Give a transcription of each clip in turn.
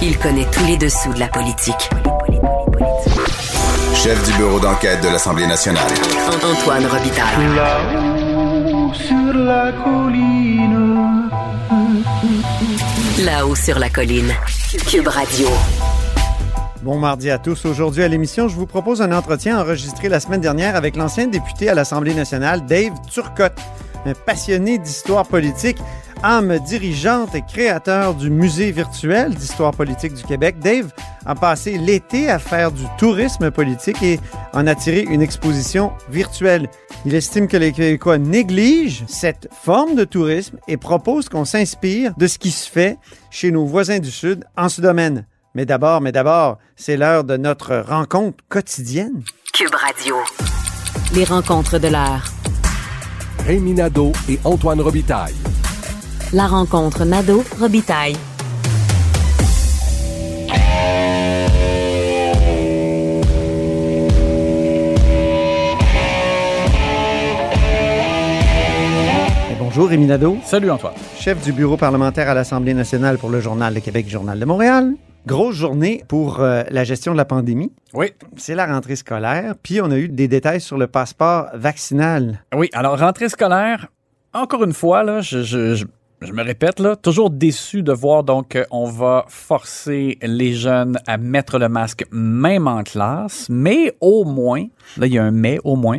Il connaît tous les dessous de la politique. Chef du bureau d'enquête de l'Assemblée nationale. Antoine Robitaille. Là-haut sur la colline. Là-haut sur la colline. Cube Radio. Bon mardi à tous. Aujourd'hui à l'émission, je vous propose un entretien enregistré la semaine dernière avec l'ancien député à l'Assemblée nationale, Dave Turcotte, un passionné d'histoire politique, âme dirigeante et créateur du musée virtuel d'histoire politique du Québec. Dave a passé l'été à faire du tourisme politique et en a tiré une exposition virtuelle. Il estime que les Québécois négligent cette forme de tourisme et propose qu'on s'inspire de ce qui se fait chez nos voisins du Sud en ce domaine. Mais d'abord, mais d'abord, c'est l'heure de notre rencontre quotidienne. Cube Radio. Les rencontres de l'heure. Rémi Nadeau et Antoine Robitaille. La rencontre Nadeau-Robitaille. Et bonjour, Rémi Nadeau, Salut Antoine. chef du bureau parlementaire à l'Assemblée nationale pour le Journal de Québec, Journal de Montréal. Grosse journée pour euh, la gestion de la pandémie. Oui. C'est la rentrée scolaire, puis on a eu des détails sur le passeport vaccinal. Oui, alors rentrée scolaire, encore une fois, là, je, je- je- je me répète, là, toujours déçu de voir donc euh, on va forcer les jeunes à mettre le masque même en classe, mais au moins, là il y a un mais au moins,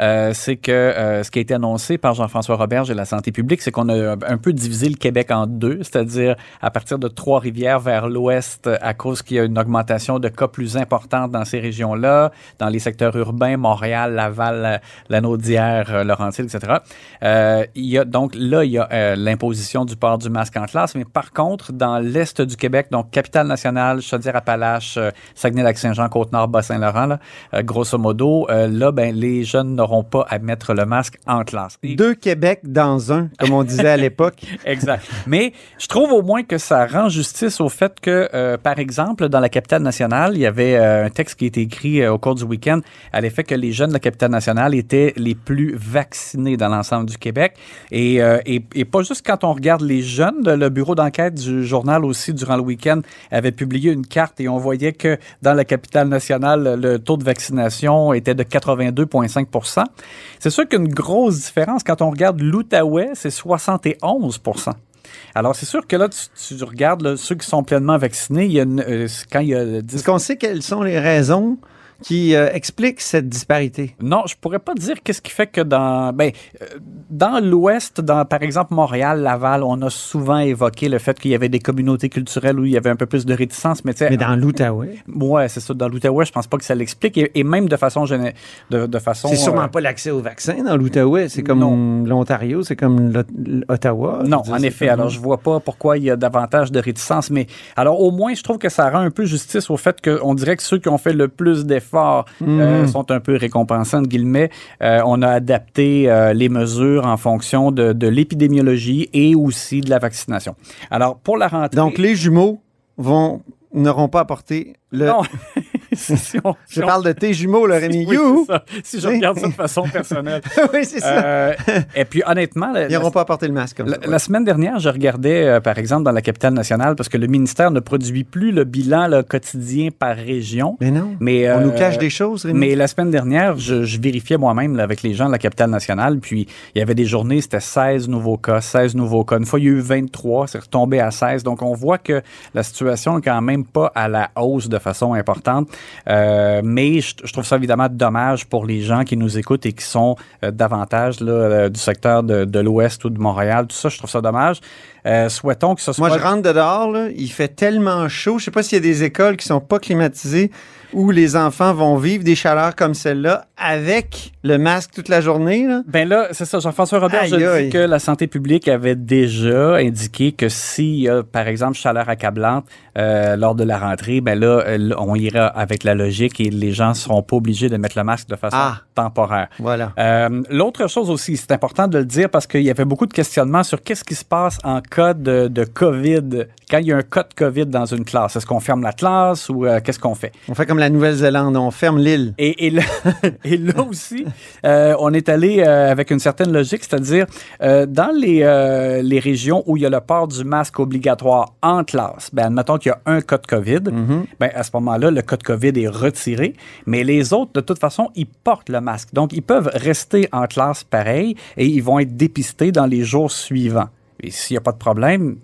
euh, c'est que euh, ce qui a été annoncé par Jean-François Roberge et la santé publique, c'est qu'on a un peu divisé le Québec en deux, c'est-à-dire à partir de Trois-Rivières vers l'ouest, à cause qu'il y a une augmentation de cas plus importante dans ces régions-là, dans les secteurs urbains, Montréal, Laval, la, la Naudière, euh, Laurentide, etc. Euh, il y a donc là, il y a euh, l'imposition du port du masque en classe, mais par contre, dans l'est du Québec, donc Capitale-Nationale, Chaudière-Appalaches, euh, Saguenay-Lac-Saint-Jean, Côte-Nord, Bas-Saint-Laurent, euh, grosso modo, euh, là, ben, les jeunes n'auront pas à mettre le masque en classe. Et- Deux Québec dans un, comme on disait à l'époque. Exact. Mais je trouve au moins que ça rend justice au fait que, euh, par exemple, dans la capitale nationale, il y avait euh, un texte qui a été écrit euh, au cours du week-end à l'effet que les jeunes de la capitale nationale étaient les plus vaccinés dans l'ensemble du Québec. Et, et, et pas juste quand on regarde les jeunes, le bureau d'enquête du journal aussi, durant le week-end, avait publié une carte et on voyait que dans la capitale nationale, le taux de vaccination était de 82,5% C'est sûr qu'une grosse différence quand on regarde l'Outaouais, c'est 71% alors, c'est sûr que là, tu, regardes ceux qui sont pleinement vaccinés, il y a une, euh, quand il y a 10 Est-ce qu'on sait quelles sont les raisons qui euh, expliquent cette disparité? Non, je pourrais pas dire qu'est-ce qui fait que dans ben euh, dans l'ouest dans par exemple Montréal, Laval, on a souvent évoqué le fait qu'il y avait des communautés culturelles où il y avait un peu plus de réticence, mais tu sais Mais dans l'Outaouais, ouais, c'est ça dans l'Outaouais, je pense pas que ça l'explique et, et même de façon de, de façon c'est sûrement euh, pas l'accès au vaccin dans l'Outaouais. C'est comme l'Ontario, c'est comme l'Ot- l'Ottawa. Non, en effet. Alors, je vois pas pourquoi il y a davantage de réticence. Mais alors, au moins, je trouve que ça rend un peu justice au fait qu'on dirait que ceux qui ont fait le plus d'efforts euh, sont un peu guillemets. Euh, on a adapté euh, les mesures en fonction de, de l'épidémiologie et aussi de la vaccination. Alors, pour la rentrée... Donc, les jumeaux vont n'auront pas apporté le. Non. si, si on- Je si on- parle de tes jumeaux, le Rémi. Oui. Si je regarde ça de façon personnelle. oui, c'est ça. Euh, et puis, honnêtement... Ils n'auront pas apporté le masque comme La, ça. la semaine dernière, je regardais, euh, par exemple, dans la capitale nationale, parce que le ministère ne produit plus le bilan là, quotidien par région. Mais non. Mais, On euh, nous cache des choses, Rémi. Mais la semaine dernière, je, je vérifiais moi-même avec les gens de la capitale nationale, puis il y avait des journées, c'était 16 nouveaux cas, 16 nouveaux cas. Une fois, il y a eu 23, c'est retombé à 16. Donc, on voit que la situation est quand même pas à la hausse de façon importante. Euh, mais je, je trouve ça évidemment dommage pour les gens qui nous écoutent et qui sont euh, davantage là, euh, du secteur de, de l'Ouest ou de Montréal. Tout ça, je trouve ça dommage. Euh, souhaitons que ce soit... Moi, je rentre de dehors, là, il fait tellement chaud. Je sais pas s'il y a des écoles qui sont pas climatisées où les enfants vont vivre des chaleurs comme celle-là avec le masque toute la journée. Là. Ben là, c'est ça. Jean-François Robert, Aïe, je dis aïe. que la santé publique avait déjà indiqué que s'il y a, par exemple, chaleur accablante euh, lors de la rentrée, ben là, on ira avec la logique et les gens seront pas obligés de mettre le masque de façon Ah. temporaire. Voilà. Euh, L'autre chose aussi, c'est important de le dire parce qu'il y avait beaucoup de questionnements sur qu'est-ce qui se passe en cas de, de COVID, quand il y a un cas de COVID dans une classe, est-ce qu'on ferme la classe ou euh, qu'est-ce qu'on fait? On fait comme la Nouvelle-Zélande, on ferme l'île. Et, et là, et là aussi, euh, on est allé avec une certaine logique, c'est-à-dire dans les, les régions où il y a le port du masque obligatoire en classe, ben, admettons qu'il y a un cas de COVID, ben, à ce moment-là, le cas de COVID est retiré, mais les autres, de toute façon, ils portent le masque. Donc, ils peuvent rester en classe pareil et ils vont être dépistés dans les jours suivants. Et s'il n'y a pas de problème,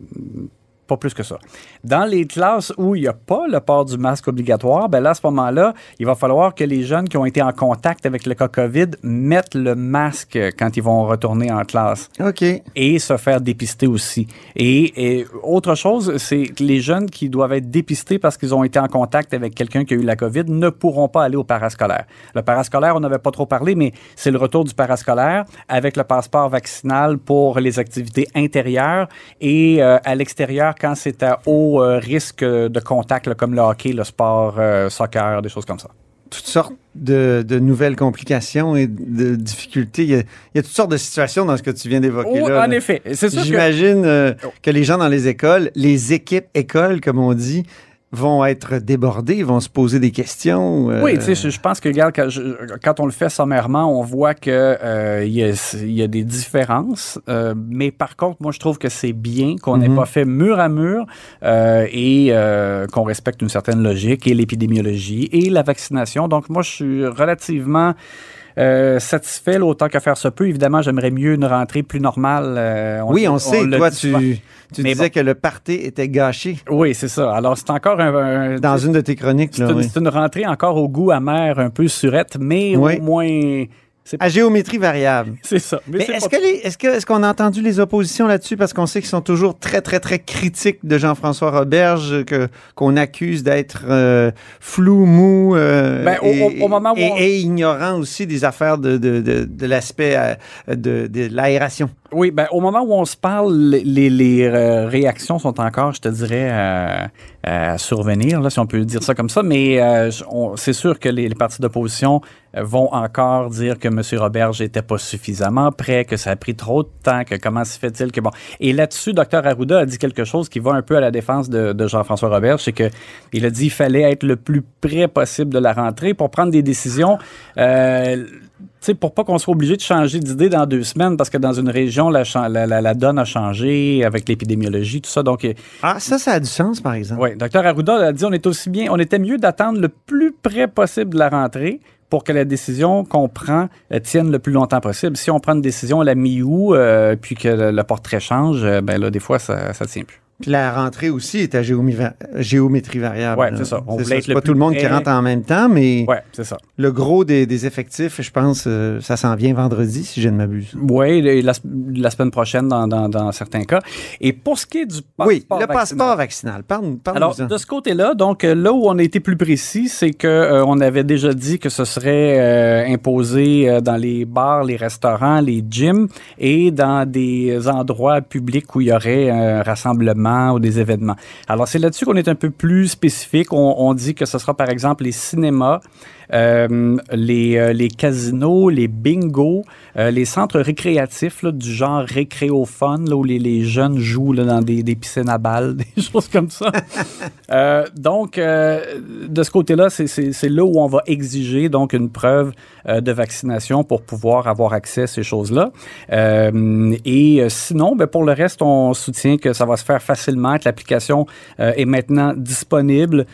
pas plus que ça. Dans les classes où il n'y a pas le port du masque obligatoire, ben là, à ce moment-là, il va falloir que les jeunes qui ont été en contact avec le cas COVID mettent le masque quand ils vont retourner en classe OK. et se faire dépister aussi. Et, et autre chose, c'est que les jeunes qui doivent être dépistés parce qu'ils ont été en contact avec quelqu'un qui a eu la COVID ne pourront pas aller au parascolaire. Le parascolaire, on n'avait pas trop parlé, mais c'est le retour du parascolaire avec le passeport vaccinal pour les activités intérieures et euh, à l'extérieur quand c'est à haut euh, risque de contact, là, comme le hockey, le sport, euh, soccer, des choses comme ça. Toutes sortes de, de nouvelles complications et de difficultés. Il y, a, il y a toutes sortes de situations dans ce que tu viens d'évoquer. Oh, là, en là. effet. C'est que... J'imagine euh, Oh. que les gens dans les écoles, les équipes écoles, comme on dit, vont être débordés, vont se poser des questions. euh, Oui, tu sais, je, pense que regarde, quand, je- quand on le fait sommairement, on voit que euh, il y, y a des différences. euh, mais par contre, moi, je trouve que c'est bien qu'on n'ait Mhm. pas fait mur à mur euh, et euh, qu'on respecte une certaine logique et l'épidémiologie et la vaccination. Donc, moi, je suis relativement euh, satisfait là, autant que faire se peut. Évidemment, j'aimerais mieux une rentrée plus normale. euh, oui, on sait. Toi, tu, tu disais bon. que le party était gâché Oui, c'est ça. Alors, c'est encore un... un- dans une de tes chroniques. c'est une, oui. une rentrée encore au goût amer, un peu surette, mais Oui. au moins... À géométrie variable. c'est ça. Mais est-ce pas- qu'on a entendu les oppositions là-dessus? Parce qu'on sait qu'ils sont toujours très très très critiques de Jean-François Roberge que qu'on accuse d'être euh, flou mou euh, Ben, et, au- au moment où et- on- et ignorant aussi des affaires de de, de, de l'aspect euh, de, de l'aération. Oui, ben, au moment où on se parle, les, les- les, réactions sont encore, je te dirais, à survenir, là, si on peut dire ça comme ça. Mais euh, c'est sûr que les, les partis d'opposition euh, vont encore dire que M. Roberge n'était pas suffisamment prêt, que ça a pris trop de temps, que comment se fait-il que bon. Et là-dessus, Dr Arruda a dit quelque chose qui va un peu à la défense de, de Jean-François Roberge, c'est que il a dit qu'il fallait être le plus près possible de la rentrée pour prendre des décisions. Euh, sais, pour pas qu'on soit obligé de changer d'idée dans deux semaines, parce que dans une région, la, la, la- la donne a changé avec l'épidémiologie, tout ça. Donc, euh, Ah, ça, ça a du sens, par exemple. oui, Dr Arruda a dit on est aussi bien, on était mieux d'attendre le plus près possible de la rentrée pour que la décision qu'on prend euh, tienne le plus longtemps possible. Si on prend une décision à la mi-août, euh, puis que le, le portrait change, euh, ben là, des fois, ça, ça tient plus. Puis la rentrée aussi est à géométrie variable. Là. c'est ça. On voulait pas tout le monde qui rentre en même temps, mais Ouais, c'est ça. le gros des, des effectifs, je pense, euh, ça s'en vient vendredi, si je ne m'abuse. Oui, la, la semaine prochaine dans, dans, dans certains cas. Et pour ce qui est du passeport oui, le vaccinal, passeport vaccinal. Parle, parle Alors, de ce côté-là, donc euh, là où on a été plus précis, c'est que euh, on avait déjà dit que ce serait euh, imposé dans les bars, les restaurants, les gyms et dans des endroits publics où il y aurait un rassemblement ou des événements. Alors, c'est là-dessus qu'on est un peu plus spécifique. On, on dit que ce sera par exemple les cinémas, euh, les, euh, les casinos, les bingos, euh, les centres récréatifs là, du genre récréophone, là, où les, les jeunes jouent là, dans des, des piscines à balles, des choses comme ça. Euh, donc, de ce côté-là, c'est- là où on va exiger donc une preuve de vaccination pour pouvoir avoir accès à ces choses-là. Et sinon, ben, pour le reste, on soutient que ça va se faire facilement, que l'application est maintenant disponible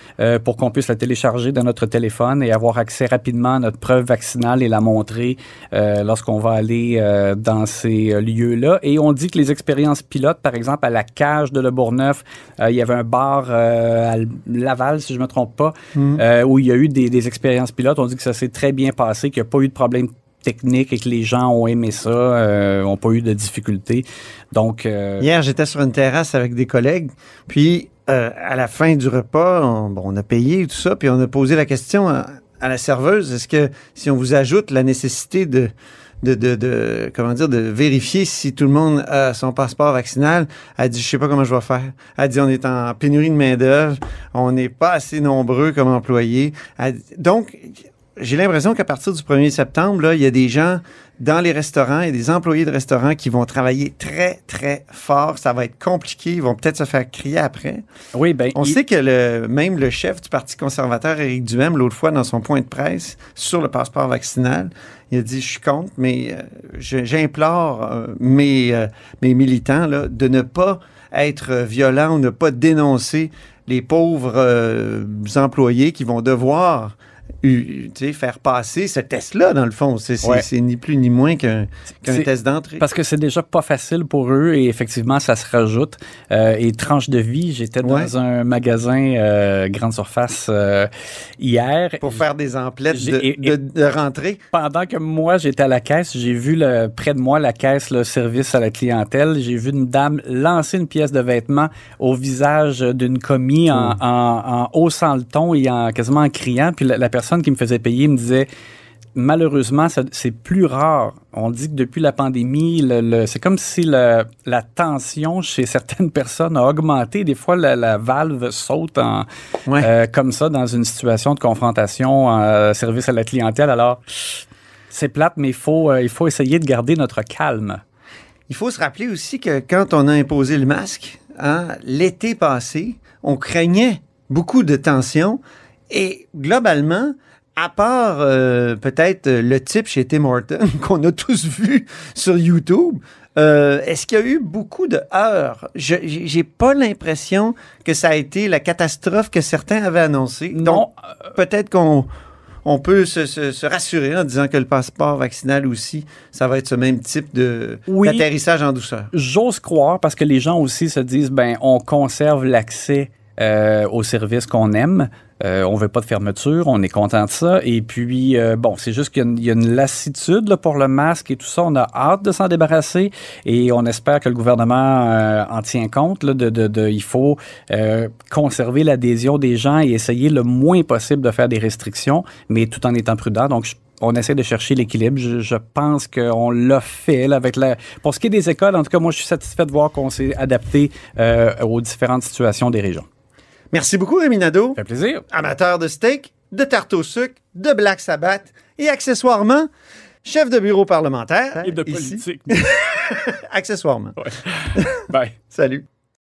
pour qu'on puisse la télécharger dans notre téléphone et avoir accès rapidement à notre preuve vaccinale et la montrer euh, lorsqu'on va aller euh, dans ces euh, lieux-là. Et on dit que les expériences pilotes, par exemple, à la cage de Le Bourgneuf, il y avait un bar à Laval, si je ne me trompe pas, euh, où il y a eu des, des expériences pilotes. On dit que ça s'est très bien passé, qu'il n'y a pas eu de problème technique et que les gens ont aimé ça, euh, n'ont pas eu de difficultés. Donc, euh, Hier, j'étais sur une terrasse avec des collègues, puis euh, à la fin du repas, on, bon, on a payé tout ça, puis on a posé la question à, la serveuse, est-ce que si on vous ajoute la nécessité de, de, de, de- comment dire, de vérifier si tout le monde a son passeport vaccinal, elle dit, je sais pas comment je vais faire. Elle dit, on est en pénurie de main d'œuvre, on n'est pas assez nombreux comme employés. Donc, j'ai l'impression qu'à partir du 1er septembre, là, il y a des gens dans les restaurants et des employés de restaurants qui vont travailler très, très fort. Ça va être compliqué. Ils vont peut-être se faire crier après. Oui, ben, On il- sait que le, même le chef du Parti conservateur, Éric Duhem, l'autre fois, dans son point de presse sur le passeport vaccinal, il a dit Je suis contre, mais euh, j'implore euh, mes, euh, mes militants là, de ne pas être violents ou ne pas dénoncer les pauvres euh, employés qui vont devoir faire passer ce test-là, dans le fond. C'est Ouais. ni plus ni moins qu'un test d'entrée. Parce que c'est déjà pas facile pour eux et effectivement, ça se rajoute. Euh, et tranche de vie, j'étais Ouais. dans un magasin euh, grande surface euh, hier. Pour faire des emplettes de, et- de- de rentrée. Pendant que moi, j'étais à la caisse, j'ai vu le, près de moi la caisse, le service à la clientèle. J'ai vu une dame lancer une pièce de vêtement au visage d'une commis en, en, en haussant le ton et en quasiment en criant. Puis la, la personne qui me faisait payer me disait malheureusement, c'est plus rare. On dit que depuis la pandémie, le, le- c'est comme si le- la tension chez certaines personnes a augmenté. Des fois, la, la valve saute en, Ouais. euh, comme ça dans une situation de confrontation euh, service à la clientèle. Alors, c'est plate, mais il faut, euh, il faut essayer de garder notre calme. Il faut se rappeler aussi que quand on a imposé le masque, hein, l'été passé, on craignait beaucoup de tensions et globalement, à part euh, peut-être euh, le type chez Tim Horton qu'on a tous vu sur YouTube, euh, est-ce qu'il y a eu beaucoup de heurts? Je- J'ai pas l'impression que ça a été la catastrophe que certains avaient annoncée. Non, Donc, peut-être qu'on on peut se, se- se rassurer en disant que le passeport vaccinal aussi, ça va être ce même type de Oui. d'atterrissage en douceur. J'ose croire parce que les gens aussi se disent ben on conserve l'accès euh, aux services qu'on aime. Euh, on veut pas de fermeture, on est content de ça. Et puis, euh, bon, c'est juste qu'il y a une, lassitude pour le masque et tout ça. On a hâte de s'en débarrasser et on espère que le gouvernement euh, en tient compte. Là, de, de, il faut euh, conserver l'adhésion des gens et essayer le moins possible de faire des restrictions, mais tout en étant prudent. Donc, on essaie de chercher l'équilibre. Je, je pense qu'on l'a fait avec la. Pour ce qui est des écoles, en tout cas, moi, je suis satisfait de voir qu'on s'est adapté aux différentes situations des régions. Merci beaucoup, Rémi Nadeau. Ça fait plaisir. Amateur de steak, de tarte au sucre, de Black Sabbath et accessoirement, chef de bureau parlementaire. Et de politique. Accessoirement. Bye. Salut.